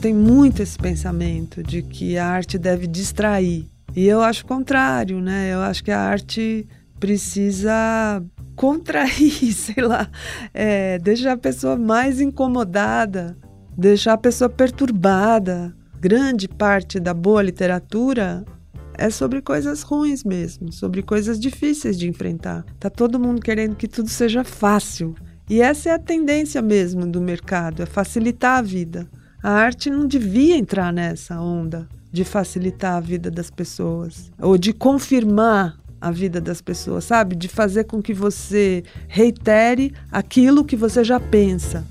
tem muito esse pensamento de que a arte deve distrair. E eu acho o contrário, né? Eu acho que a arte precisa contrair, sei lá, é, deixar a pessoa mais incomodada, deixar a pessoa perturbada. Grande parte da boa literatura é sobre coisas ruins mesmo, sobre coisas difíceis de enfrentar. Tá todo mundo querendo que tudo seja fácil. E essa é a tendência mesmo do mercado, é facilitar a vida. A arte não devia entrar nessa onda de facilitar a vida das pessoas ou de confirmar a vida das pessoas, sabe? De fazer com que você reitere aquilo que você já pensa.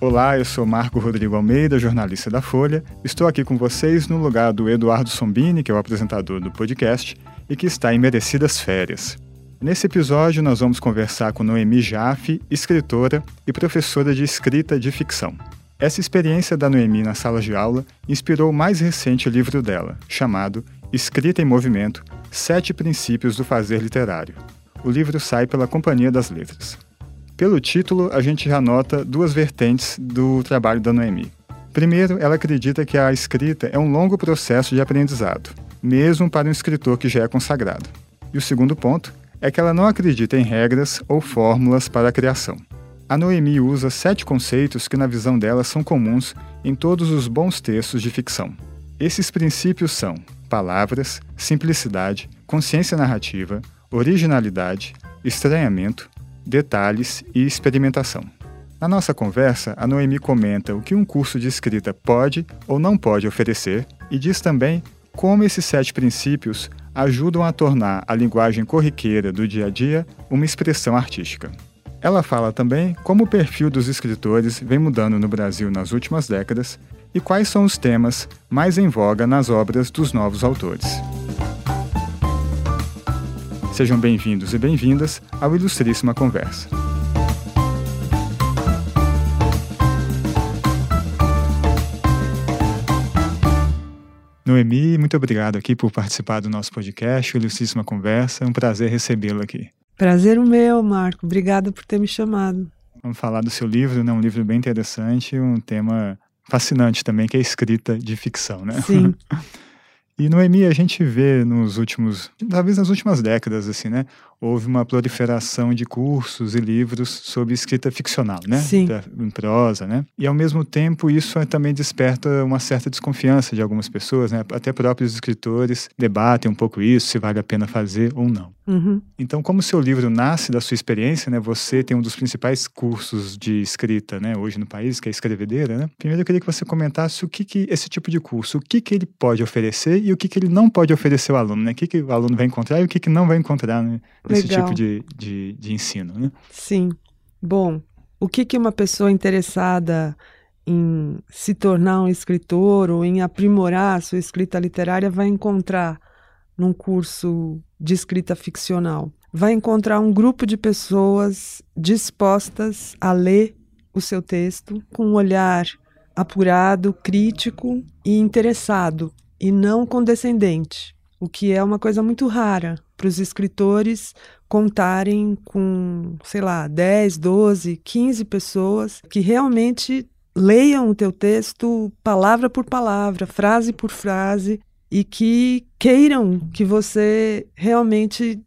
Olá, eu sou Marco Rodrigo Almeida, jornalista da Folha. Estou aqui com vocês no lugar do Eduardo Sombini, que é o apresentador do podcast e que está em merecidas férias. Nesse episódio, nós vamos conversar com Noemi Jaffe, escritora e professora de escrita de ficção. Essa experiência da Noemi na sala de aula inspirou o mais recente livro dela, chamado Escrita em Movimento: Sete Princípios do Fazer Literário. O livro sai pela Companhia das Letras. Pelo título, a gente já nota duas vertentes do trabalho da Noemi. Primeiro, ela acredita que a escrita é um longo processo de aprendizado, mesmo para um escritor que já é consagrado. E o segundo ponto é que ela não acredita em regras ou fórmulas para a criação. A Noemi usa sete conceitos que, na visão dela, são comuns em todos os bons textos de ficção. Esses princípios são palavras, simplicidade, consciência narrativa, originalidade, estranhamento, detalhes e experimentação. Na nossa conversa, a Noemi comenta o que um curso de escrita pode ou não pode oferecer e diz também como esses sete princípios ajudam a tornar a linguagem corriqueira do dia a dia uma expressão artística. Ela fala também como o perfil dos escritores vem mudando no Brasil nas últimas décadas e quais são os temas mais em voga nas obras dos novos autores. Sejam bem-vindos e bem-vindas ao Ilustríssima Conversa. Noemi, muito obrigado aqui por participar do nosso podcast, Ilustríssima Conversa. É um prazer recebê-lo aqui. Prazer o meu, Marco. Obrigada por ter me chamado. Vamos falar do seu livro, né? Um livro bem interessante, um tema fascinante também, que é a escrita de ficção, né? Sim. E Noemi, a gente vê nos últimos, talvez nas últimas décadas, assim, né? Houve uma proliferação de cursos e livros sobre escrita ficcional, né? Sim. Em prosa, né? E ao mesmo tempo isso também desperta uma certa desconfiança de algumas pessoas, né? Até próprios escritores debatem um pouco isso, se vale a pena fazer ou não. Uhum. Então, como o seu livro nasce da sua experiência, né? Você tem um dos principais cursos de escrita, né? Hoje no país, que é a escrevedeira, né? Primeiro eu queria que você comentasse o que, que esse tipo de curso, o que, que ele pode oferecer e o que, que ele não pode oferecer ao aluno, né? O que, que o aluno vai encontrar e o que, que não vai encontrar né? Legal. tipo de, de, de ensino, né? Sim. Bom, o que, que uma pessoa interessada em se tornar um escritor ou em aprimorar a sua escrita literária vai encontrar num curso de escrita ficcional? Vai encontrar um grupo de pessoas dispostas a ler o seu texto com um olhar apurado, crítico e interessado, e não condescendente, o que é uma coisa muito rara para os escritores contarem com, sei lá, 10, 12, 15 pessoas que realmente leiam o teu texto palavra por palavra, frase por frase e que queiram que você realmente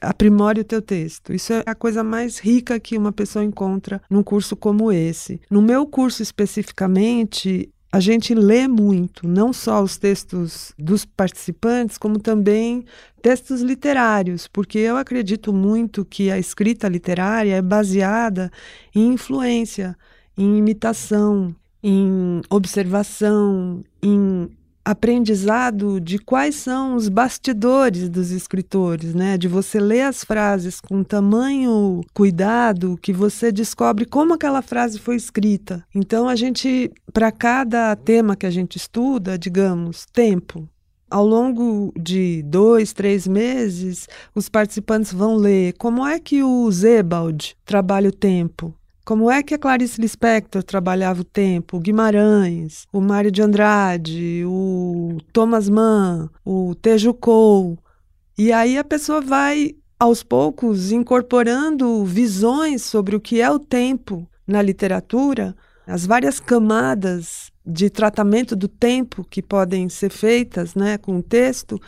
aprimore o teu texto. Isso é a coisa mais rica que uma pessoa encontra num curso como esse. No meu curso especificamente, a gente lê muito, não só os textos dos participantes, como também textos literários, porque eu acredito muito que a escrita literária é baseada em influência, em imitação, em observação, em aprendizado de quais são os bastidores dos escritores, né? De você ler as frases com tamanho cuidado que você descobre como aquela frase foi escrita. Então a gente, para cada tema que a gente estuda, digamos, tempo, ao longo de dois, três meses, os participantes vão ler como é que o Zebald trabalha o tempo, como é que a Clarice Lispector trabalhava o tempo? O Guimarães, o Mário de Andrade, o Thomas Mann, o Tejo Cole. E aí a pessoa vai, aos poucos, incorporando visões sobre o que é o tempo na literatura as várias camadas de tratamento do tempo que podem ser feitas né, com o texto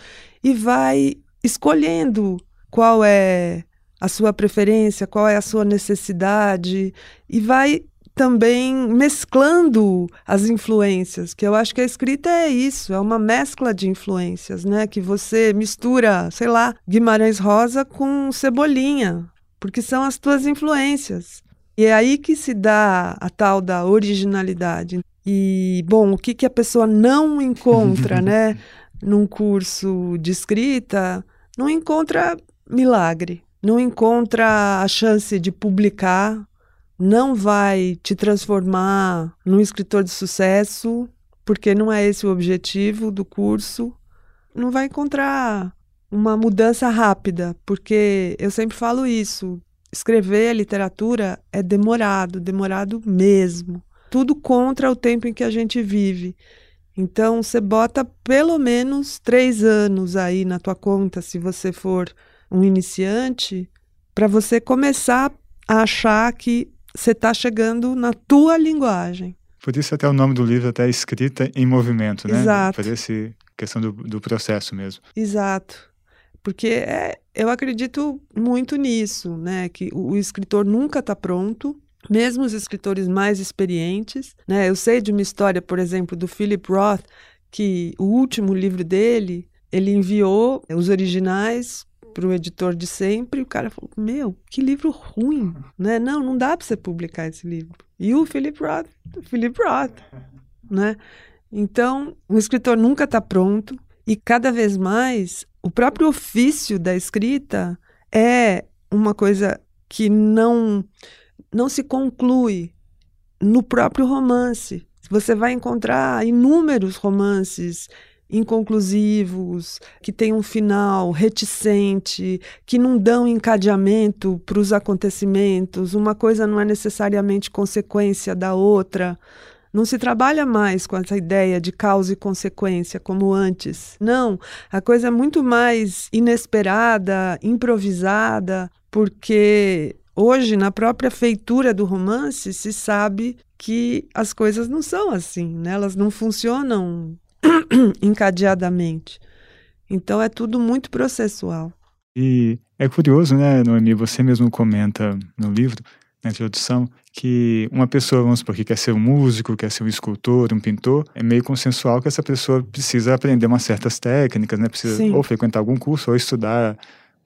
e vai escolhendo qual é a sua preferência, qual é a sua necessidade e vai também mesclando as influências, que eu acho que a escrita é isso, é uma mescla de influências, né? Que você mistura, sei lá, Guimarães Rosa com Cebolinha, porque são as tuas influências. E é aí que se dá a tal da originalidade. E, bom, o que, que a pessoa não encontra, né? Num curso de escrita, não encontra milagre, não encontra a chance de publicar não vai te transformar num escritor de sucesso, porque não é esse o objetivo do curso. Não vai encontrar uma mudança rápida, porque eu sempre falo isso. Escrever literatura é demorado, demorado mesmo. Tudo contra o tempo em que a gente vive. Então, você bota pelo menos três anos aí na tua conta, se você for um iniciante, para você começar a achar que você está chegando na tua linguagem. Por isso até o nome do livro até é escrita em movimento, né? Exato. Fazer essa questão do, do processo mesmo. Exato. Porque é, eu acredito muito nisso, né? Que o, o escritor nunca está pronto, mesmo os escritores mais experientes. Né? Eu sei de uma história, por exemplo, do Philip Roth, que o último livro dele, ele enviou os originais para o editor de sempre, o cara falou: Meu, que livro ruim, né? Não, não dá para você publicar esse livro. E o Philip Roth, Philip Roth, né? Então, o escritor nunca está pronto e cada vez mais o próprio ofício da escrita é uma coisa que não não se conclui no próprio romance. Você vai encontrar inúmeros romances inconclusivos, que têm um final reticente, que não dão encadeamento para os acontecimentos, uma coisa não é necessariamente consequência da outra. Não se trabalha mais com essa ideia de causa e consequência como antes. Não, a coisa é muito mais inesperada, improvisada, porque hoje, na própria feitura do romance, se sabe que as coisas não são assim, né? elas não funcionam encadeadamente. Então é tudo muito processual. E é curioso, né, Noemi, você mesmo comenta no livro, na introdução, que uma pessoa, vamos supor, que quer ser um músico, quer ser um escultor, um pintor, é meio consensual que essa pessoa precisa aprender umas certas técnicas, né? Precisa Sim. ou frequentar algum curso ou estudar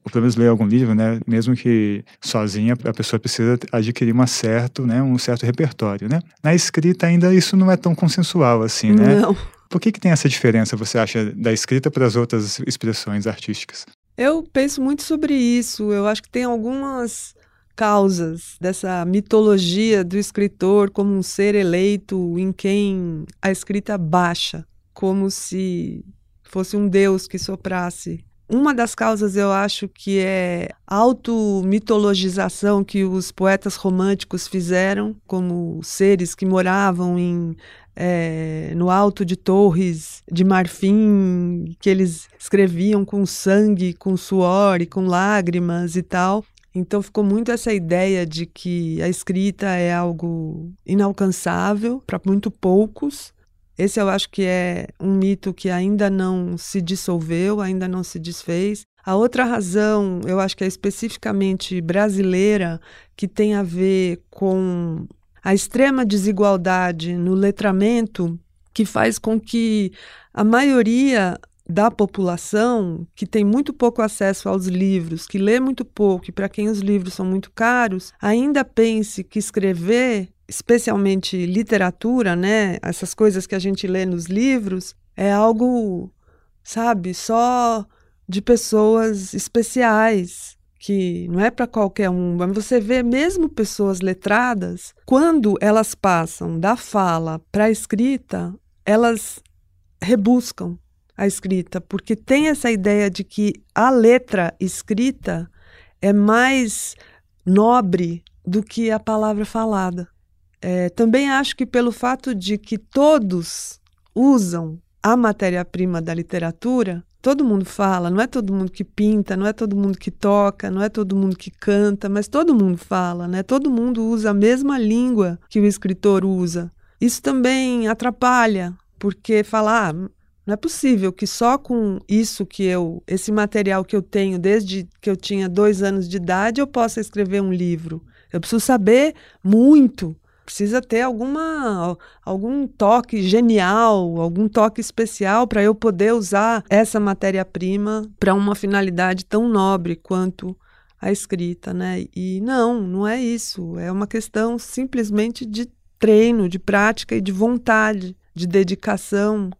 ou pelo menos ler algum livro, né? Mesmo que sozinha, a pessoa precisa adquirir uma certo, né? um certo repertório, né? Na escrita ainda isso não é tão consensual assim, né? Não. Por que, que tem essa diferença, você acha, da escrita para as outras expressões artísticas? Eu penso muito sobre isso. Eu acho que tem algumas causas dessa mitologia do escritor como um ser eleito em quem a escrita baixa, como se fosse um deus que soprasse uma das causas eu acho que é a automitologização que os poetas românticos fizeram, como seres que moravam em é, no alto de torres de marfim, que eles escreviam com sangue, com suor e com lágrimas e tal. Então ficou muito essa ideia de que a escrita é algo inalcançável para muito poucos esse eu acho que é um mito que ainda não se dissolveu, ainda não se desfez. A outra razão, eu acho que é especificamente brasileira, que tem a ver com a extrema desigualdade no letramento, que faz com que a maioria da população que tem muito pouco acesso aos livros, que lê muito pouco e para quem os livros são muito caros, ainda pense que escrever especialmente literatura, né? Essas coisas que a gente lê nos livros, é algo, sabe, só de pessoas especiais, que não é para qualquer um. Mas você vê mesmo pessoas letradas, quando elas passam da fala para a escrita, elas rebuscam a escrita, porque tem essa ideia de que a letra escrita é mais nobre do que a palavra falada. É, também acho que pelo fato de que todos usam a matéria-prima da literatura, todo mundo fala, não é todo mundo que pinta, não é todo mundo que toca, não é todo mundo que canta, mas todo mundo fala, né? Todo mundo usa a mesma língua que o escritor usa. Isso também atrapalha, porque falar, ah, não é possível que só com isso que eu, esse material que eu tenho desde que eu tinha dois anos de idade, eu possa escrever um livro. Eu preciso saber muito precisa ter alguma algum toque genial, algum toque especial para eu poder usar essa matéria-prima para uma finalidade tão nobre quanto a escrita, né? E não, não é isso. É uma questão simplesmente de treino, de prática e de vontade, de dedicação.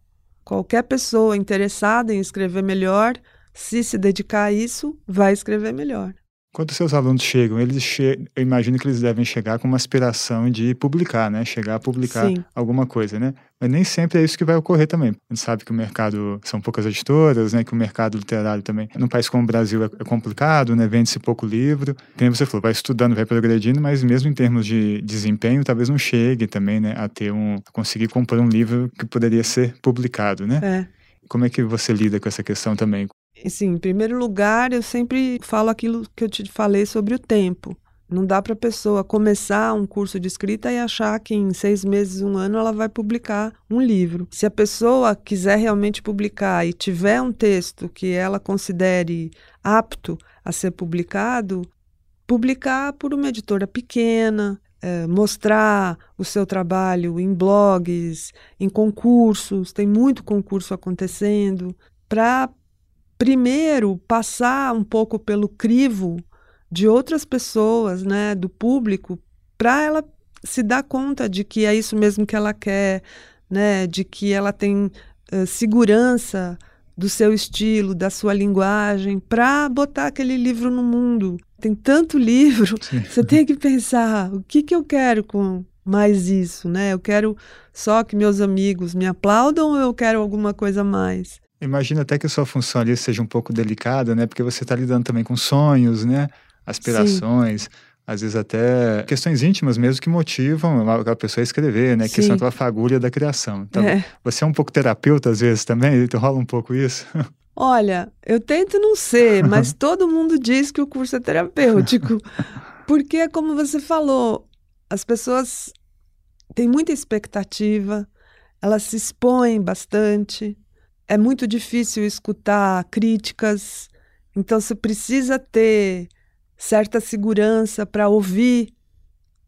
Qualquer pessoa interessada em escrever melhor, se se dedicar a isso, vai escrever melhor. Quando seus alunos chegam, eles che... eu imagino que eles devem chegar com uma aspiração de publicar, né? Chegar a publicar Sim. alguma coisa, né? Mas nem sempre é isso que vai ocorrer também. A gente sabe que o mercado são poucas editoras, né? Que o mercado literário também, num país como o Brasil, é, é complicado, né? Vende-se pouco livro. Como você falou, vai estudando, vai progredindo, mas mesmo em termos de desempenho, talvez não chegue também, né? A ter um, a conseguir compor um livro que poderia ser publicado, né? É. Como é que você lida com essa questão também? Sim, em primeiro lugar, eu sempre falo aquilo que eu te falei sobre o tempo. Não dá para a pessoa começar um curso de escrita e achar que em seis meses, um ano, ela vai publicar um livro. Se a pessoa quiser realmente publicar e tiver um texto que ela considere apto a ser publicado, publicar por uma editora pequena, é, mostrar o seu trabalho em blogs, em concursos, tem muito concurso acontecendo, para primeiro passar um pouco pelo crivo de outras pessoas, né, do público, para ela se dar conta de que é isso mesmo que ela quer, né, de que ela tem uh, segurança do seu estilo, da sua linguagem, para botar aquele livro no mundo. Tem tanto livro, Sim. você tem que pensar o que, que eu quero com mais isso, né? Eu quero só que meus amigos me aplaudam ou eu quero alguma coisa mais? Imagino até que a sua função ali seja um pouco delicada, né? Porque você está lidando também com sonhos, né? Aspirações, Sim. às vezes até questões íntimas mesmo que motivam a pessoa a escrever, né? Sim. Que são aquela fagulha da criação. Então, é. você é um pouco terapeuta às vezes também? Então, rola um pouco isso? Olha, eu tento não ser, mas todo mundo diz que o curso é terapêutico. Porque, é como você falou, as pessoas têm muita expectativa, elas se expõem bastante, é muito difícil escutar críticas, então você precisa ter certa segurança para ouvir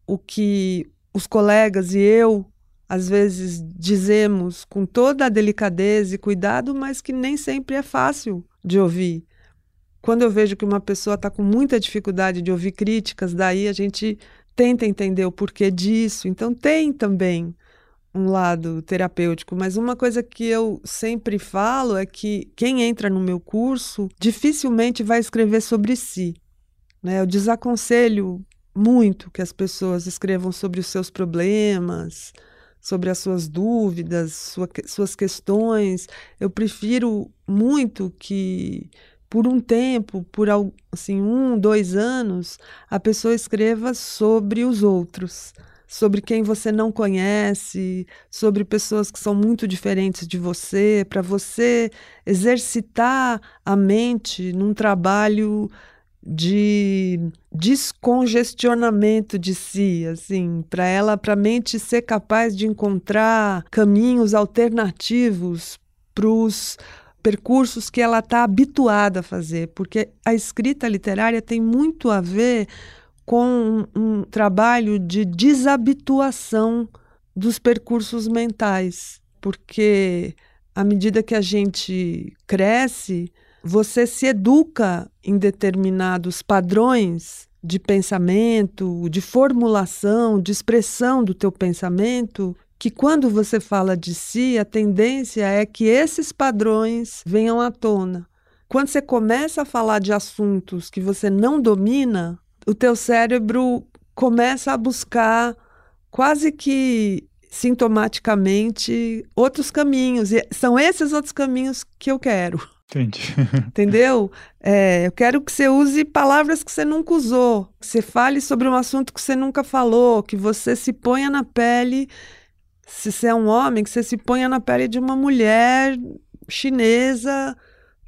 o que os colegas e eu às vezes dizemos com toda a delicadeza e cuidado, mas que nem sempre é fácil de ouvir. Quando eu vejo que uma pessoa está com muita dificuldade de ouvir críticas, daí a gente tenta entender o porquê disso. Então tem também um lado terapêutico, mas uma coisa que eu sempre falo é que quem entra no meu curso dificilmente vai escrever sobre si. Né? Eu desaconselho muito que as pessoas escrevam sobre os seus problemas, sobre as suas dúvidas, sua, suas questões. Eu prefiro muito que, por um tempo, por assim, um, dois anos, a pessoa escreva sobre os outros sobre quem você não conhece, sobre pessoas que são muito diferentes de você, para você exercitar a mente num trabalho de descongestionamento de si, assim, para ela, para a mente ser capaz de encontrar caminhos alternativos para os percursos que ela está habituada a fazer, porque a escrita literária tem muito a ver com um, trabalho de desabituação dos percursos mentais, porque à medida que a gente cresce, você se educa em determinados padrões de pensamento, de formulação, de expressão do teu pensamento, que quando você fala de si, a tendência é que esses padrões venham à tona. Quando você começa a falar de assuntos que você não domina, o teu cérebro começa a buscar quase que sintomaticamente outros caminhos. E são esses outros caminhos que eu quero. Entendi. Entendeu? É, eu quero que você use palavras que você nunca usou, que você fale sobre um assunto que você nunca falou, que você se ponha na pele, se você é um homem, que você se ponha na pele de uma mulher chinesa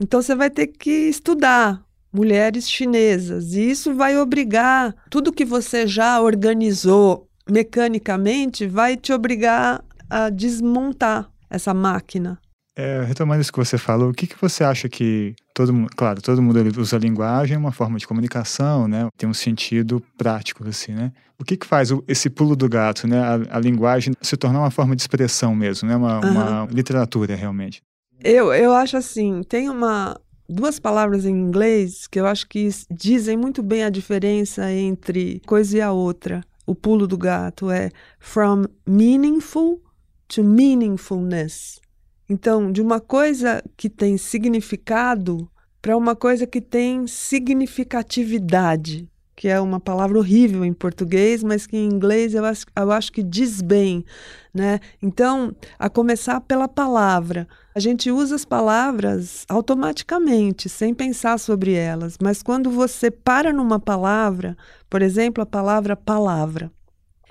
Então você vai ter que estudar mulheres chinesas e isso vai obrigar tudo que você já organizou mecanicamente vai te obrigar a desmontar essa máquina. É, retomando isso que você falou, o que, que você acha que todo mundo, claro, todo mundo usa a linguagem, é uma forma de comunicação, né? Tem um sentido prático, assim, né? O que que faz o, esse pulo do gato, né? A, a, linguagem se tornar uma forma de expressão mesmo, né? Uma, uhum. uma literatura, realmente. Eu, eu acho assim, tem uma, duas palavras em inglês que eu acho que dizem muito bem a diferença entre coisa e a outra. O pulo do gato é from meaningful to meaningfulness. Então, de uma coisa que tem significado para uma coisa que tem significatividade, que é uma palavra horrível em português, mas que em inglês eu acho, eu acho que diz bem, né? Então, a começar pela palavra. A gente usa as palavras automaticamente, sem pensar sobre elas, mas quando você para numa palavra, por exemplo, a palavra palavra,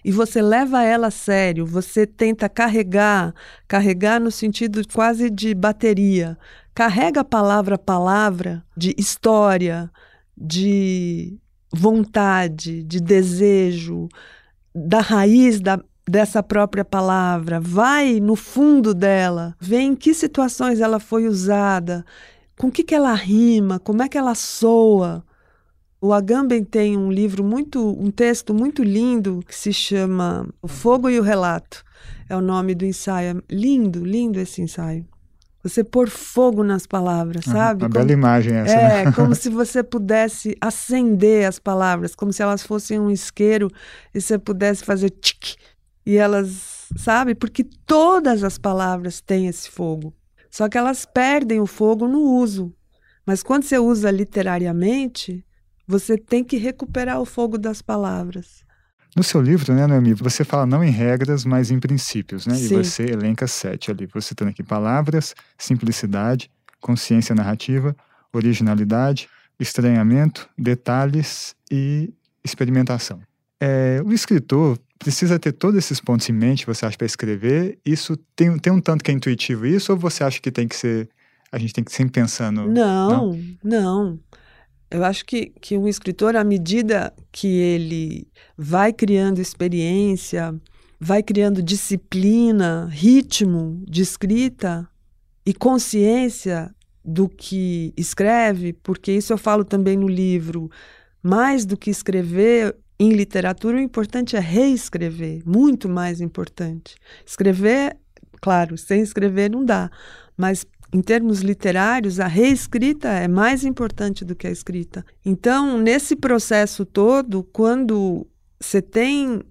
e você leva ela a sério, você tenta carregar, carregar no sentido quase de bateria. Carrega a palavra palavra de história, de vontade, de desejo, da raiz da, dessa própria palavra. Vai no fundo dela, vê em que situações ela foi usada, com que, que ela rima, como é que ela soa. O Agamben tem um livro muito, um texto muito lindo que se chama O Fogo e o Relato. É o nome do ensaio. É lindo, lindo esse ensaio. Você pôr fogo nas palavras, sabe? Uma como, bela imagem essa. É, né? como se você pudesse acender as palavras, como se elas fossem um isqueiro e você pudesse fazer tic e elas, sabe? Porque todas as palavras têm esse fogo. Só que elas perdem o fogo no uso. Mas quando você usa literariamente, você tem que recuperar o fogo das palavras. No seu livro, né, Noemi, você fala não em regras, mas em princípios, né? Sim. E você elenca sete ali. Você tem aqui palavras, simplicidade, consciência narrativa, originalidade, estranhamento, detalhes e experimentação. É, o escritor precisa ter todos esses pontos em mente, você acha, para escrever? Isso tem, tem um tanto que é intuitivo isso, ou você acha que tem que ser. A gente tem que sempre pensando. Não, não. não. Eu acho que, que um escritor, à medida que ele vai criando experiência, vai criando disciplina, ritmo de escrita e consciência do que escreve, porque isso eu falo também no livro, mais do que escrever em literatura, o importante é reescrever, muito mais importante. Escrever, claro, sem escrever não dá, mas em termos literários, a reescrita é mais importante do que a escrita. Então, nesse processo todo, quando você tem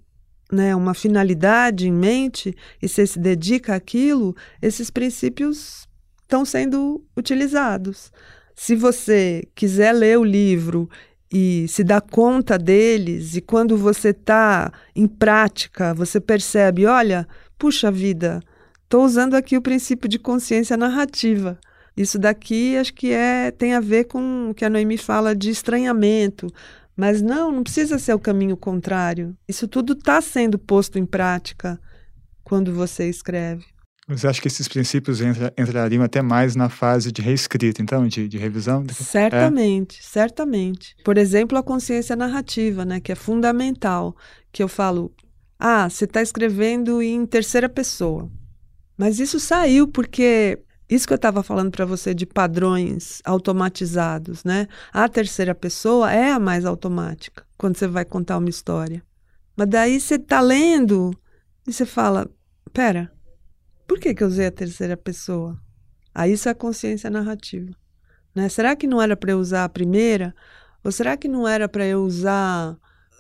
né, uma finalidade em mente e você se dedica àquilo, esses princípios estão sendo utilizados. Se você quiser ler o livro e se dar conta deles, e quando você está em prática, você percebe: olha, puxa vida, Estou usando aqui o princípio de consciência narrativa. Isso daqui acho que é tem a ver com o que a Noemi fala de estranhamento. Mas não, não precisa ser o caminho contrário. Isso tudo está sendo posto em prática quando você escreve. Você acha que esses princípios entra, entrariam até mais na fase de reescrita, então, de, de revisão? Certamente, é. certamente. Por exemplo, a consciência narrativa, né, que é fundamental. Que eu falo, ah, você está escrevendo em terceira pessoa. Mas isso saiu porque isso que eu estava falando para você de padrões automatizados, né? A terceira pessoa é a mais automática quando você vai contar uma história. Mas daí você está lendo e você fala: pera, por que, que eu usei a terceira pessoa? Aí isso é a consciência narrativa. Né? Será que não era para eu usar a primeira? Ou será que não era para eu usar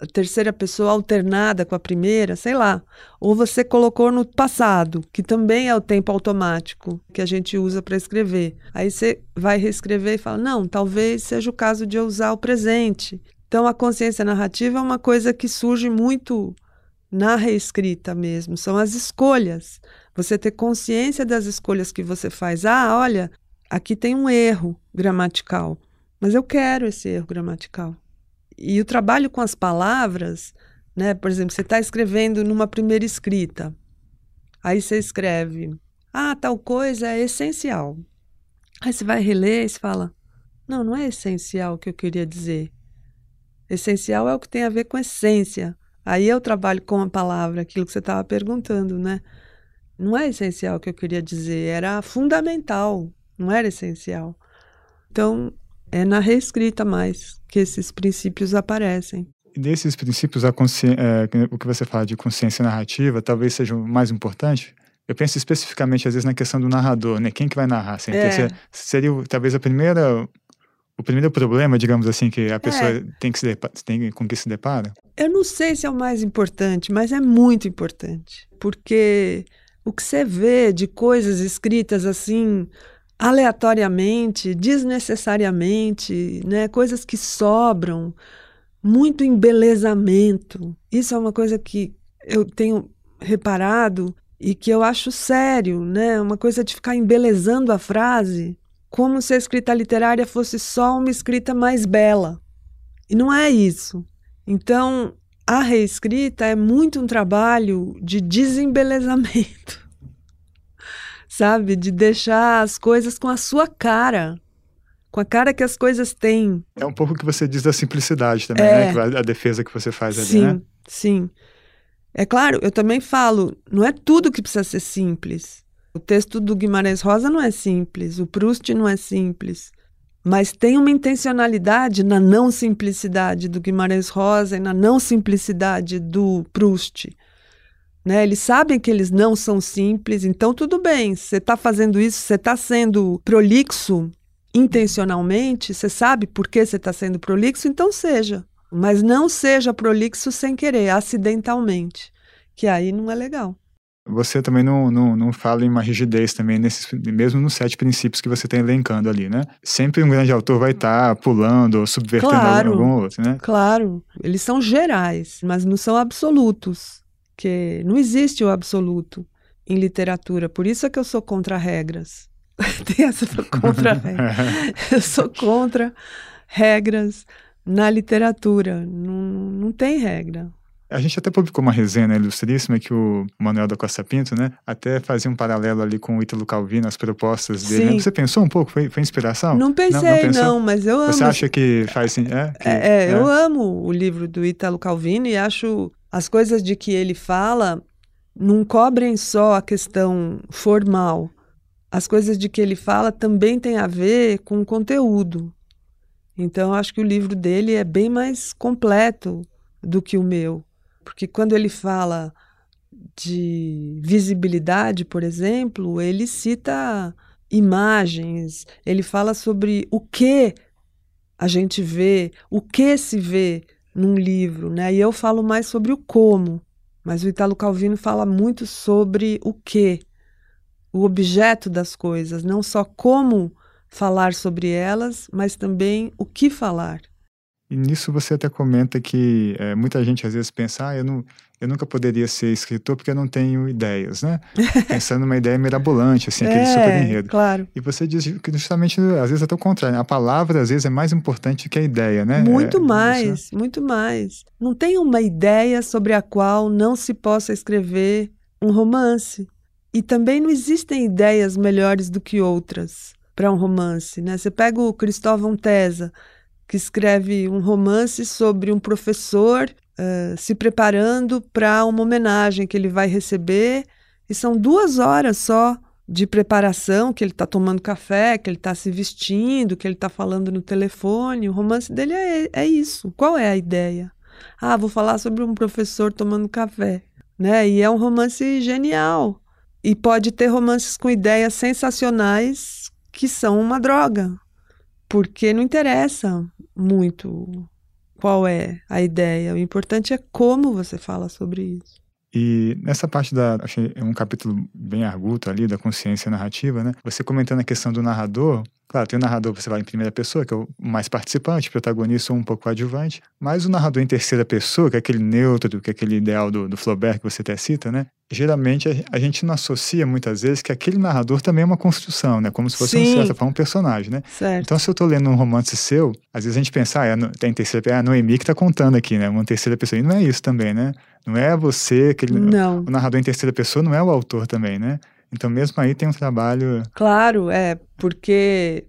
terceira pessoa alternada com a primeira, sei lá. Ou você colocou no passado, que também é o tempo automático que a gente usa para escrever. Aí você vai reescrever e fala: não, talvez seja o caso de eu usar o presente. Então a consciência narrativa é uma coisa que surge muito na reescrita mesmo, são as escolhas. Você ter consciência das escolhas que você faz. Ah, olha, aqui tem um erro gramatical, mas eu quero esse erro gramatical. E o trabalho com as palavras, né? Por exemplo, você está escrevendo numa primeira escrita. Aí você escreve: Ah, tal coisa é essencial. Aí você vai reler e fala: não, não é essencial o que eu queria dizer. Essencial é o que tem a ver com essência. Aí eu trabalho com a palavra, aquilo que você estava perguntando, né? Não é essencial o que eu queria dizer, era fundamental, não era essencial. Então, é na reescrita mais que esses princípios aparecem. E desses princípios, é, o que você fala de consciência narrativa talvez seja o mais importante? Eu penso especificamente, às vezes, na questão do narrador, né? Quem que vai narrar? Assim, é. Seria talvez a primeira o primeiro problema, digamos assim, que a pessoa é. tem que se tem com que se depara? Eu não sei se é o mais importante, mas é muito importante, porque o que você vê de coisas escritas assim aleatoriamente, desnecessariamente, né, coisas que sobram, muito embelezamento. Isso é uma coisa que eu tenho reparado e que eu acho sério, né? Uma coisa de ficar embelezando a frase, como se a escrita literária fosse só uma escrita mais bela. E não é isso. Então, a reescrita é muito um trabalho de desembelezamento. Sabe? De deixar as coisas com a sua cara. Com a cara que as coisas têm. É um pouco o que você diz da simplicidade também, né? é. né? A defesa que você faz ali, sim, né? Sim, É claro, eu também falo, não é tudo que precisa ser simples. O texto do Guimarães Rosa não é simples, o Proust não é simples. Mas tem uma intencionalidade na não simplicidade do Guimarães Rosa e na não simplicidade do Proust. Né? Eles sabem que eles não são simples, então tudo bem. Você está fazendo isso, você está sendo prolixo intencionalmente, você sabe por que você está sendo prolixo, então seja. Mas não seja prolixo sem querer, acidentalmente, que aí não é legal você também não, não, não fala em uma rigidez também, nesses, mesmo nos sete princípios que você está elencando ali, né? Sempre um grande autor vai estar tá pulando ou subvertendo claro, algum outro, né? Claro, eles são gerais, mas não são absolutos, que não existe o absoluto em literatura, por isso é que eu sou contra regras. Tem essa contra eu sou contra regras na literatura, não, não tem regra. A gente até publicou uma resenha ilustríssima que o Manuel da Costa Pinto, né, até fazia um paralelo ali com o Ítalo Calvino, as propostas dele. Sim. Você pensou um pouco? Foi, foi inspiração? Não pensei, não, não, não, mas eu amo. Você acha que faz assim? É, que, é, é, eu amo o livro do Ítalo Calvino e acho as coisas de que ele fala não cobrem só a questão formal. As coisas de que ele fala também têm a ver com o conteúdo. Então, acho que o livro dele é bem mais completo do que o meu. Porque quando ele fala de visibilidade, por exemplo, ele cita imagens, ele fala sobre o que a gente vê, o que se vê num livro, né? E eu falo mais sobre o como, mas o Italo Calvino fala muito sobre o que, o objeto das coisas, não só como falar sobre elas, mas também o que falar. E nisso você até comenta que é, muita gente às vezes pensa, ah, eu, não, eu nunca poderia ser escritor porque eu não tenho ideias, né? Pensando numa ideia mirabolante, assim, aquele é, super enredo. claro. E você diz que justamente, às vezes até o contrário, né? a palavra às vezes é mais importante que a ideia, né? Muito é, mais, isso. muito mais. Não tem uma ideia sobre a qual não se possa escrever um romance. E também não existem ideias melhores do que outras para um romance, né? Você pega o Cristóvão Tesa, que escreve um romance sobre um professor uh, se preparando para uma homenagem que ele vai receber. E são duas horas só de preparação, que ele está tomando café, que ele está se vestindo, que ele está falando no telefone. O romance dele é, é isso. Qual é a ideia? Ah, vou falar sobre um professor tomando café. Né? E é um romance genial. E pode ter romances com ideias sensacionais que são uma droga porque não interessa muito qual é a ideia. O importante é como você fala sobre isso. E nessa parte da. Achei um capítulo bem arguto ali, da consciência narrativa, né? Você comentando a questão do narrador, Claro, tem o narrador, você vai em primeira pessoa, que é o mais participante, protagonista ou um pouco adjuvante, mas o narrador em terceira pessoa, que é aquele neutro, que é aquele ideal do, do Flaubert que você até cita, né? Geralmente a, a, gente não associa muitas vezes que aquele narrador também é uma construção, né? Como se fosse, Sim. um, certa forma, um personagem, né? Certo. Então, se eu estou lendo um romance seu, às vezes a gente pensa, ah, é, tem terceira pessoa, é a Noemi que está contando aqui, né? Uma terceira pessoa. E não é isso também, né? Não é você, aquele. Não. O narrador em terceira pessoa não é o autor também, né? Então, mesmo aí tem um trabalho. Claro, é, porque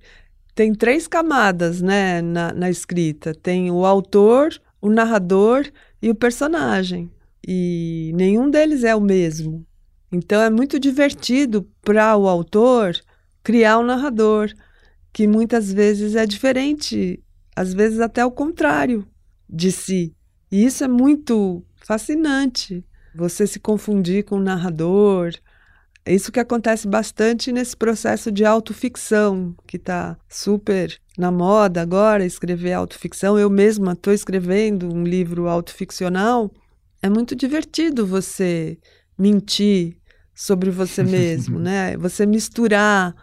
tem três camadas né, na, na escrita: tem o autor, o narrador e o personagem. E nenhum deles é o mesmo. Então, é muito divertido para o autor criar um narrador, que muitas vezes é diferente, às vezes até o contrário de si. E isso é muito fascinante. Você se confundir com o narrador. É isso que acontece bastante nesse processo de autoficção, que está super na moda agora, escrever autoficção. Eu mesma estou escrevendo um livro autoficcional. É muito divertido você mentir sobre você mesmo, né? Você misturar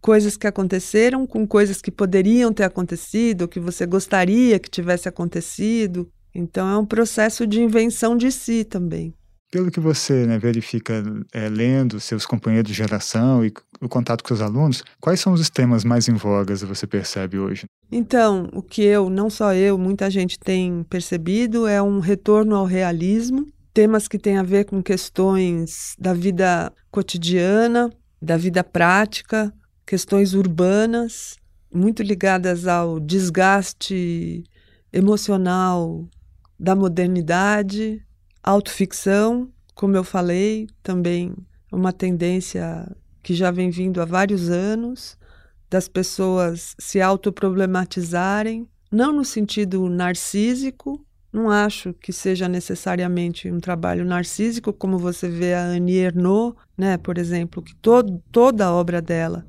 coisas que aconteceram com coisas que poderiam ter acontecido, ou que você gostaria que tivesse acontecido. Então é um processo de invenção de si também. Pelo que você né, verifica é, lendo seus companheiros de geração e o contato com os alunos, quais são os temas mais em vogas você percebe hoje? Então, o que eu, não só eu, muita gente tem percebido é um retorno ao realismo, temas que têm a ver com questões da vida cotidiana, da vida prática, questões urbanas, muito ligadas ao desgaste emocional da modernidade, autoficção, como eu falei, também uma tendência que já vem vindo há vários anos, das pessoas se autoproblematizarem, não no sentido narcísico, não acho que seja necessariamente um trabalho narcísico, como você vê a Annie Ernaux, né, por exemplo, que todo, toda a obra dela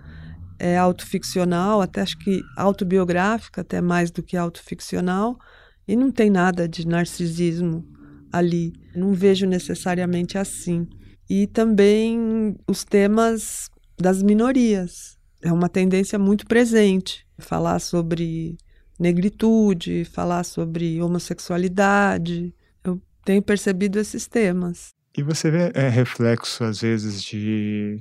é autoficcional, até acho que autobiográfica, até mais do que autoficcional, e não tem nada de narcisismo ali. Não vejo necessariamente assim. E também os temas das minorias. É uma tendência muito presente. Falar sobre negritude, falar sobre homossexualidade. Eu tenho percebido esses temas. E você vê é, reflexo, às vezes, de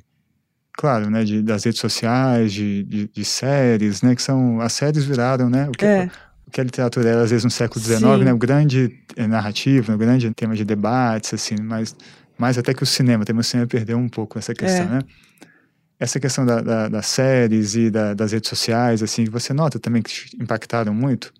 claro, né, de, das redes sociais, de, de, de, séries, né, que são, as séries viraram, né, o que, é. Que a literatura era, às vezes, no século XIX, Sim. né, o grande eh, narrativo, né, o grande tema de debates, assim, mas mais até que o cinema, também o cinema perdeu um pouco essa questão, é. né. Essa questão da, da, das séries e da, das redes sociais, assim, você nota também que impactaram muito?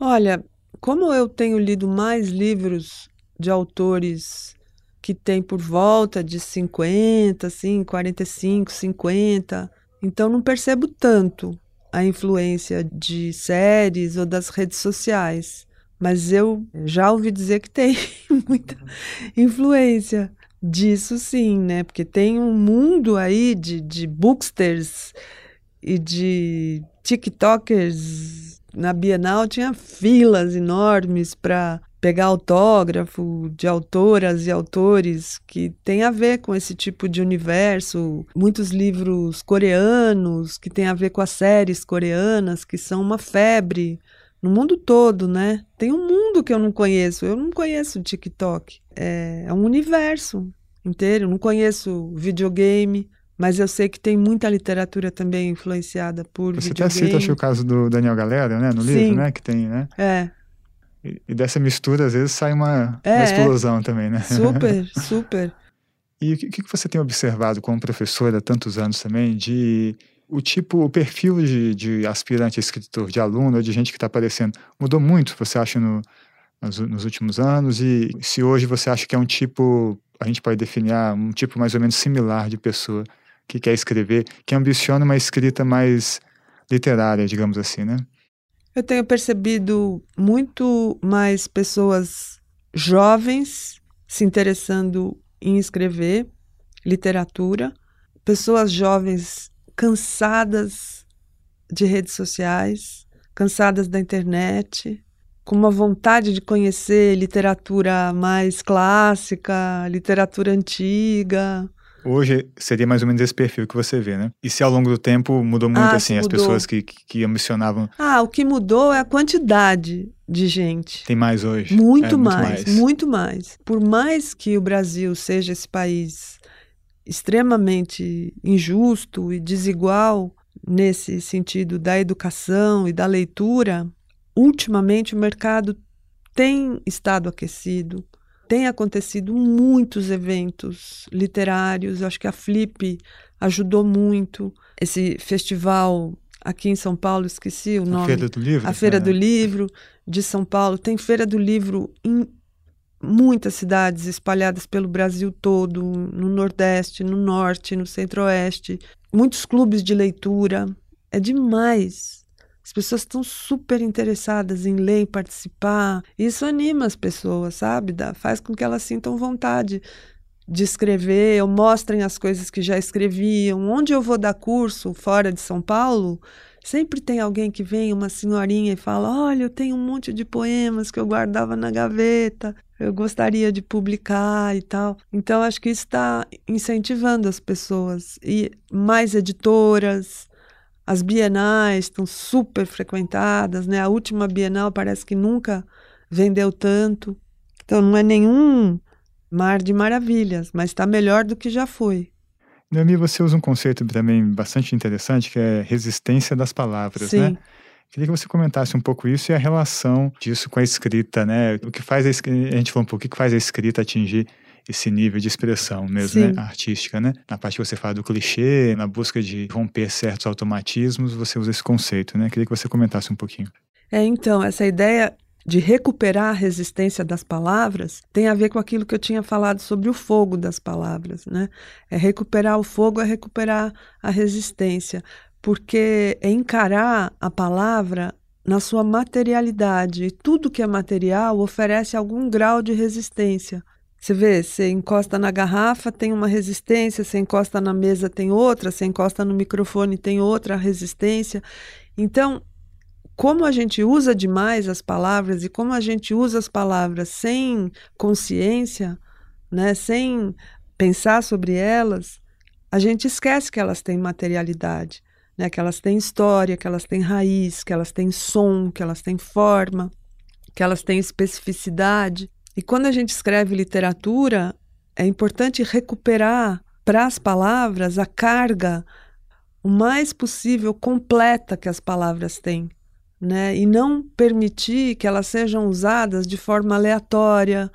Olha, como eu tenho lido mais livros de autores que tem por volta de 50, assim, 45, 50. Então não percebo tanto a influência de séries ou das redes sociais. Mas eu já ouvi dizer que tem muita influência disso sim, né? Porque tem um mundo aí de, de booksters e de TikTokers. Na Bienal tinha filas enormes para pegar autógrafo de autoras e autores que tem a ver com esse tipo de universo, muitos livros coreanos que tem a ver com as séries coreanas que são uma febre no mundo todo, né? Tem um mundo que eu não conheço. Eu não conheço o TikTok. É, é um universo inteiro. Eu não conheço videogame. Mas eu sei que tem muita literatura também influenciada por Você videogame. Até cita, acho, o caso do Daniel Galera, né? No Sim. livro, né? Que tem, né? É. E dessa mistura, às vezes, sai uma, é, uma explosão é. também, né? Super, super. E o que, que você tem observado como professora há tantos anos também de o tipo, o perfil de, de aspirante a escritor, de aluno, de gente que está aparecendo, mudou muito, você acha, no, nos, nos, últimos anos? E se hoje você acha que é um tipo, a gente pode definir ah, um tipo mais ou menos similar de pessoa que quer escrever, que ambiciona uma escrita mais literária, digamos assim, né? Eu tenho percebido muito mais pessoas jovens se interessando em escrever literatura, pessoas jovens cansadas de redes sociais, cansadas da internet, com uma vontade de conhecer literatura mais clássica, literatura antiga, Hoje seria mais ou menos esse perfil que você vê, né? E se ao longo do tempo mudou muito, ah, assim, as pessoas que, que, que ambicionavam? Ah, o que mudou é a quantidade de gente. Tem mais hoje? Muito, é, mais, muito mais, muito mais. Por mais que o Brasil seja esse país extremamente injusto e desigual nesse sentido da educação e da leitura, ultimamente o mercado tem estado aquecido, tem acontecido muitos eventos literários. Eu acho que a Flip ajudou muito. Esse festival aqui em São Paulo, esqueci o nome. A Feira do Livro. A Feira é. do Livro de São Paulo. Tem Feira do Livro em muitas cidades espalhadas pelo Brasil todo, no Nordeste, no Norte, no Centro-Oeste. Muitos clubes de leitura. É demais. As pessoas estão super interessadas em ler e participar. Isso anima as pessoas, sabe? Dá, faz com que elas sintam vontade de escrever, ou mostrem as coisas que já escreviam. Onde eu vou dar curso fora de São Paulo, sempre tem alguém que vem, uma senhorinha, e fala: Olha, eu tenho um monte de poemas que eu guardava na gaveta, eu gostaria de publicar e tal. Então, acho que isso está incentivando as pessoas. E mais editoras, as bienais estão super frequentadas, né? A última bienal parece que nunca vendeu tanto. Então não é nenhum mar de maravilhas, mas está melhor do que já foi. Noemi, você usa um conceito também bastante interessante que é resistência das palavras, Sim. né? Queria que você comentasse um pouco isso e a relação disso com a escrita, né? O que faz a, a gente falou um pouco, o que faz a escrita atingir esse nível de expressão mesmo, né? artística, né? Na parte que você fala do clichê, na busca de romper certos automatismos, você usa esse conceito, né? Queria que você comentasse um pouquinho. É, então, essa ideia de recuperar a resistência das palavras tem a ver com aquilo que eu tinha falado sobre o fogo das palavras, né? É recuperar o fogo, é recuperar a resistência, porque é encarar a palavra na sua materialidade. E tudo que é material oferece algum grau de resistência. Você vê, você encosta na garrafa, tem uma resistência, você encosta na mesa, tem outra, você encosta no microfone, tem outra resistência. Então, como a gente usa demais as palavras e como a gente usa as palavras sem consciência, né, sem pensar sobre elas, a gente esquece que elas têm materialidade, né, que elas têm história, que elas têm raiz, que elas têm som, que elas têm forma, que elas têm especificidade. E quando a gente escreve literatura, é importante recuperar para as palavras a carga o mais possível completa que as palavras têm, né? E não permitir que elas sejam usadas de forma aleatória,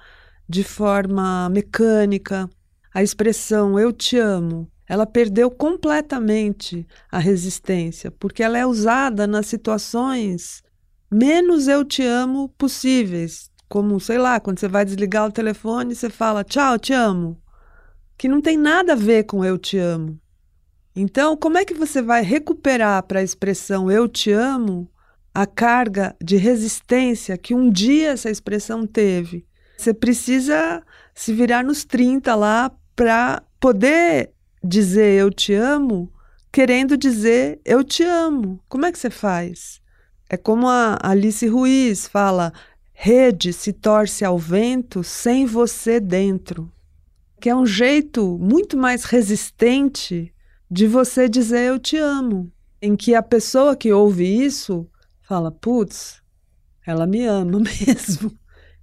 de forma mecânica. A expressão eu te amo, ela perdeu completamente a resistência, porque ela é usada nas situações menos eu te amo possíveis, como, sei lá, quando você vai desligar o telefone, você fala tchau, te amo. Que não tem nada a ver com eu te amo. Então, como é que você vai recuperar para a expressão eu te amo a carga de resistência que um dia essa expressão teve? Você precisa se virar nos 30 lá para poder dizer eu te amo, querendo dizer eu te amo. Como é que você faz? É como a Alice Ruiz fala: Rede se torce ao vento sem você dentro, que é um jeito muito mais resistente de você dizer eu te amo, em que a pessoa que ouve isso fala, putz, ela me ama mesmo.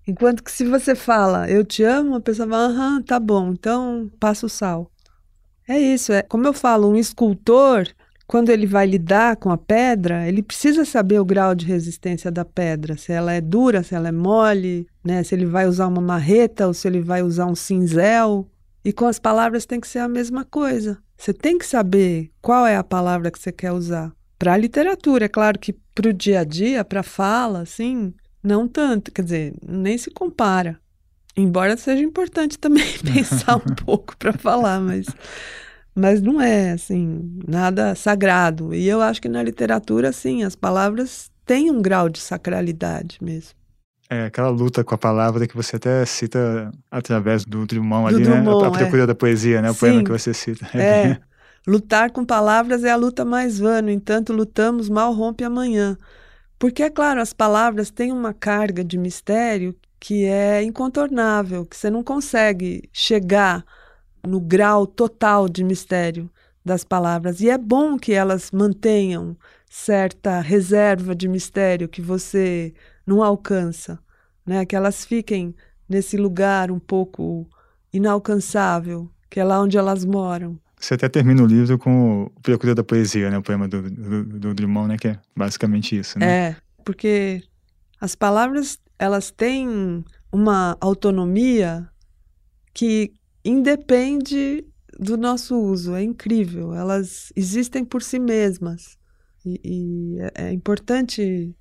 Enquanto que se você fala eu te amo, a pessoa fala, aham, tá bom, então passa o sal. É isso, é como eu falo, um escultor quando ele vai lidar com a pedra, ele precisa saber o grau de resistência da pedra, se ela é dura, se ela é mole, né? se ele vai usar uma marreta ou se ele vai usar um cinzel. E com as palavras tem que ser a mesma coisa. Você tem que saber qual é a palavra que você quer usar. Para a literatura, é claro que para o dia a dia, para a fala, assim, não tanto, quer dizer, nem se compara. Embora seja importante também pensar um pouco para falar, mas mas não é assim nada sagrado. E eu acho que na literatura, sim, as palavras têm um grau de sacralidade mesmo. É aquela luta com a palavra que você até cita através do Drummond do ali? Drummond, né? A procura é. da poesia, né? O sim, poema que você cita. É, é. Lutar com palavras é a luta mais vã, no entanto, lutamos, mal rompe amanhã. Porque, é claro, as palavras têm uma carga de mistério que é incontornável, que você não consegue chegar no grau total de mistério das palavras. E é bom que elas mantenham certa reserva de mistério que você não alcança, né? Que elas fiquem nesse lugar um pouco inalcançável, que é lá onde elas moram. Você até termina o livro com o Procura da Poesia, né? O poema do, do, do Drummond, né? Que é basicamente isso, né? É, porque as palavras, elas têm uma autonomia que independe do nosso uso. É incrível. Elas existem por si mesmas. E, e é, é importante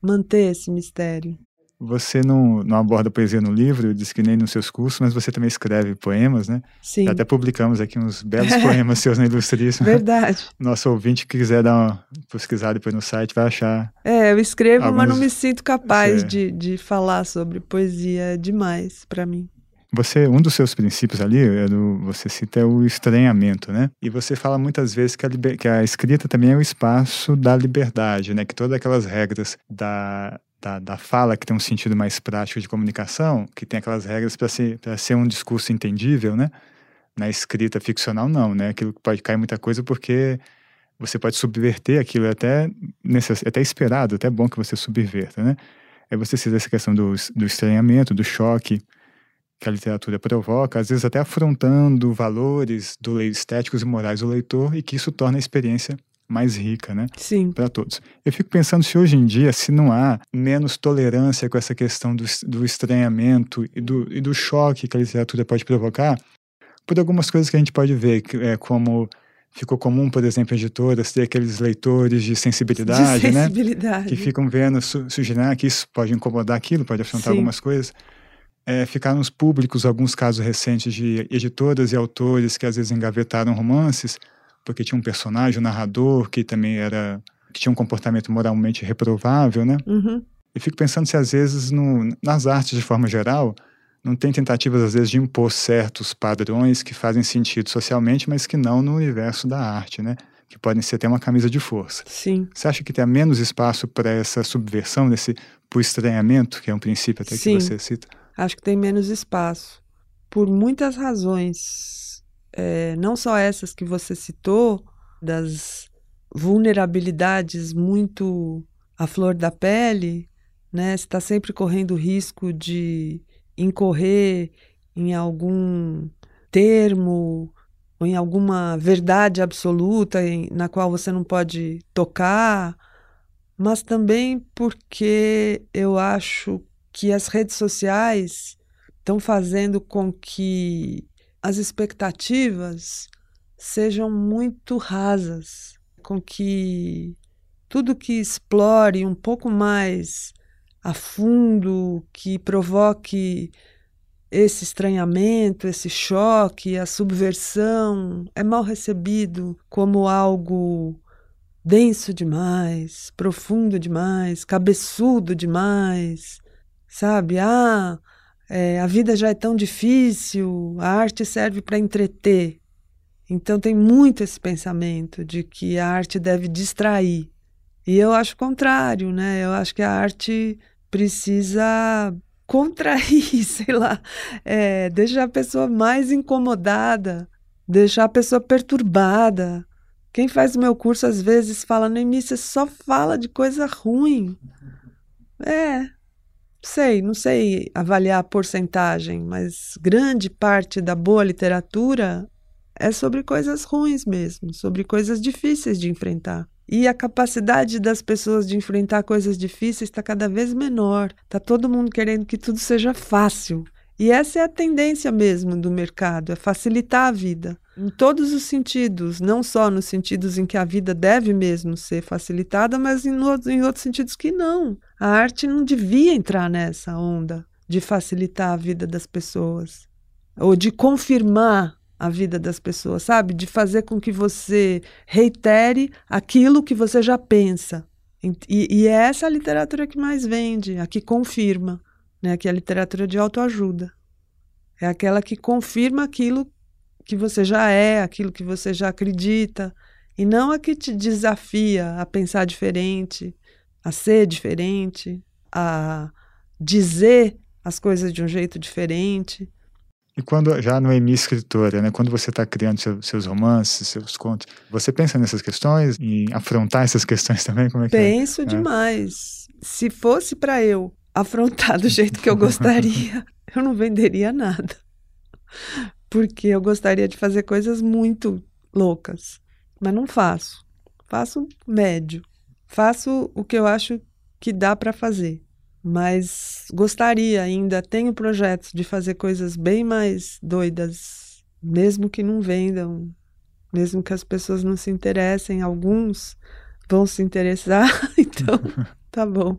manter esse mistério. Você não, não aborda poesia no livro, diz que nem nos seus cursos, mas você também escreve poemas, né? Sim. Até publicamos aqui uns belos poemas seus na Ilustríssima. Verdade. Nosso ouvinte que quiser dar uma pesquisada depois no site vai achar. É, eu escrevo, alguns... mas não me sinto capaz de, de falar sobre poesia. Demais para mim. Você, um dos seus princípios ali, é do, você cita é o estranhamento, né? E você fala muitas vezes que a, liber, que a escrita também é o espaço da liberdade, né? Que todas aquelas regras da, da, da fala que tem um sentido mais prático de comunicação, que tem aquelas regras para ser, ser um discurso entendível, né? Na escrita ficcional, não, né? Aquilo pode cair muita coisa porque você pode subverter aquilo, é até, necess, é até esperado, até bom que você subverta, né? Aí você cita essa questão do, do estranhamento, do choque, que a literatura provoca, às vezes até afrontando valores do estéticos e morais do leitor e que isso torna a experiência mais rica, né? Sim. Para todos. Eu fico pensando se hoje em dia, se não há menos tolerância com essa questão do, do estranhamento e do, e do choque que a literatura pode provocar, por algumas coisas que a gente pode ver, é, como ficou comum, por exemplo, editoras ter aqueles leitores de sensibilidade, de sensibilidade. né? Que ficam vendo, su sugerir que isso pode incomodar aquilo, pode afrontar Sim. algumas coisas é, ficaram públicos alguns casos recentes de editoras e autores que às vezes engavetaram romances porque tinha um personagem, um narrador que também era que tinha um comportamento moralmente reprovável, né? Uhum. E fico pensando se às vezes no, nas artes de forma geral não tem tentativas às vezes de impor certos padrões que fazem sentido socialmente, mas que não no universo da arte, né? Que podem ser até uma camisa de força. Sim. Você acha que tem menos espaço para essa subversão, desse por estranhamento, que é um princípio até Sim. que você cita? Acho que tem menos espaço. Por muitas razões. É, não só essas que você citou, das vulnerabilidades muito à flor da pele, né? Você está sempre correndo risco de incorrer em algum termo ou em alguma verdade absoluta em, na qual você não pode tocar, mas também porque eu acho que as redes sociais estão fazendo com que as expectativas sejam muito rasas, com que tudo que explore um pouco mais a fundo, que provoque esse estranhamento, esse choque, a subversão, é mal recebido como algo denso demais, profundo demais, cabeçudo demais, sabe? Ah, é, a vida já é tão difícil, a arte serve para entreter. Então tem muito esse pensamento de que a arte deve distrair. E eu acho o contrário, né? Eu acho que a arte precisa contrair, sei lá, é, deixar a pessoa mais incomodada, deixar a pessoa perturbada. Quem faz o meu curso às vezes fala, Noemi, você só fala de coisa ruim. É, sei, não sei avaliar a porcentagem, mas grande parte da boa literatura é sobre coisas ruins mesmo, sobre coisas difíceis de enfrentar. E a capacidade das pessoas de enfrentar coisas difíceis está cada vez menor. Está todo mundo querendo que tudo seja fácil. E essa é a tendência mesmo do mercado, é facilitar a vida. Em todos os sentidos, não só nos sentidos em que a vida deve mesmo ser facilitada, mas em, em outros sentidos que não. A arte não devia entrar nessa onda de facilitar a vida das pessoas, ou de confirmar a vida das pessoas, sabe? De fazer com que você reitere aquilo que você já pensa. E, e é essa a literatura que mais vende, a que confirma né, que é a literatura de autoajuda. É aquela que confirma aquilo que você já é, aquilo que você já acredita, e não a que te desafia a pensar diferente, a ser diferente, a dizer as coisas de um jeito diferente. E quando já não é minha escritora, né? Quando você está criando seu, seus romances, seus contos, você pensa nessas questões, em afrontar essas questões também? Como é que é? Penso é? demais. É. Se fosse para eu afrontar do jeito que eu gostaria, eu não venderia nada. Porque eu gostaria de fazer coisas muito loucas, mas não faço. Faço médio. Faço o que eu acho que dá para fazer. Mas gostaria ainda, tenho projetos de fazer coisas bem mais doidas, mesmo que não vendam, mesmo que as pessoas não se interessem, alguns vão se interessar, então tá bom.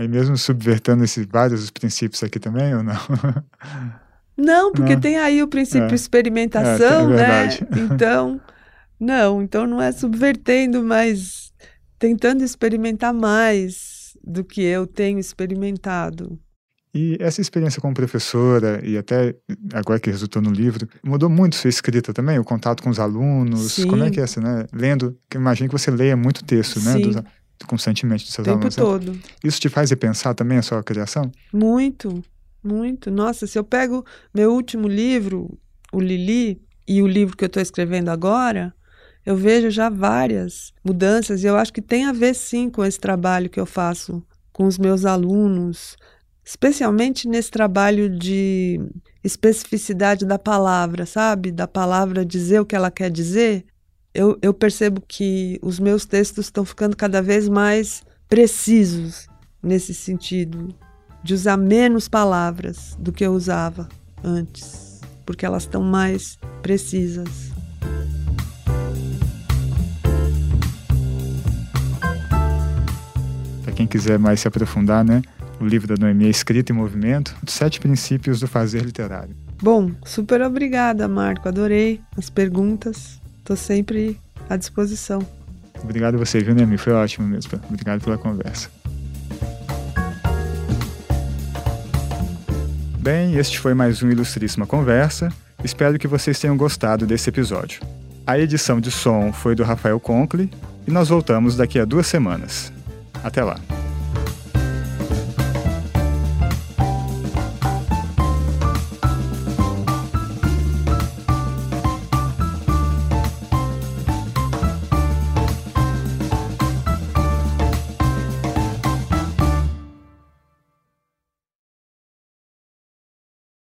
Aí mesmo subvertendo esses vários princípios aqui também, ou não? Não, porque não. tem aí o princípio é. experimentação, é, né? Então, não, então não é subvertendo, mas tentando experimentar mais do que eu tenho experimentado. E essa experiência como professora, e até agora que resultou no livro, mudou muito sua escrita também? O contato com os alunos? Sim. Como é que é essa, né? Lendo, imagino que você leia muito texto, né? Dos, constantemente dos seus o tempo alunos. Tempo todo. Isso te faz repensar também a sua criação? Muito, muito. Nossa, se eu pego meu último livro, o Lili, e o livro que eu estou escrevendo agora, eu vejo já várias mudanças e eu acho que tem a ver sim com esse trabalho que eu faço com os meus alunos, especialmente nesse trabalho de especificidade da palavra, sabe? Da palavra dizer o que ela quer dizer. Eu, eu percebo que os meus textos estão ficando cada vez mais precisos nesse sentido, de usar menos palavras do que eu usava antes, porque elas estão mais precisas. Para quem quiser mais se aprofundar, né? o livro da Noemi é Escrita em Movimento, Sete Princípios do Fazer Literário. Bom, super obrigada, Marco. Adorei as perguntas. Estou sempre à disposição. Obrigado a você, viu, Noemi? Foi ótimo mesmo. Obrigado pela conversa. Bem, este foi mais um Ilustríssima Conversa. Espero que vocês tenham gostado desse episódio. A edição de som foi do Rafael Conkle e nós voltamos daqui a duas semanas. Até lá!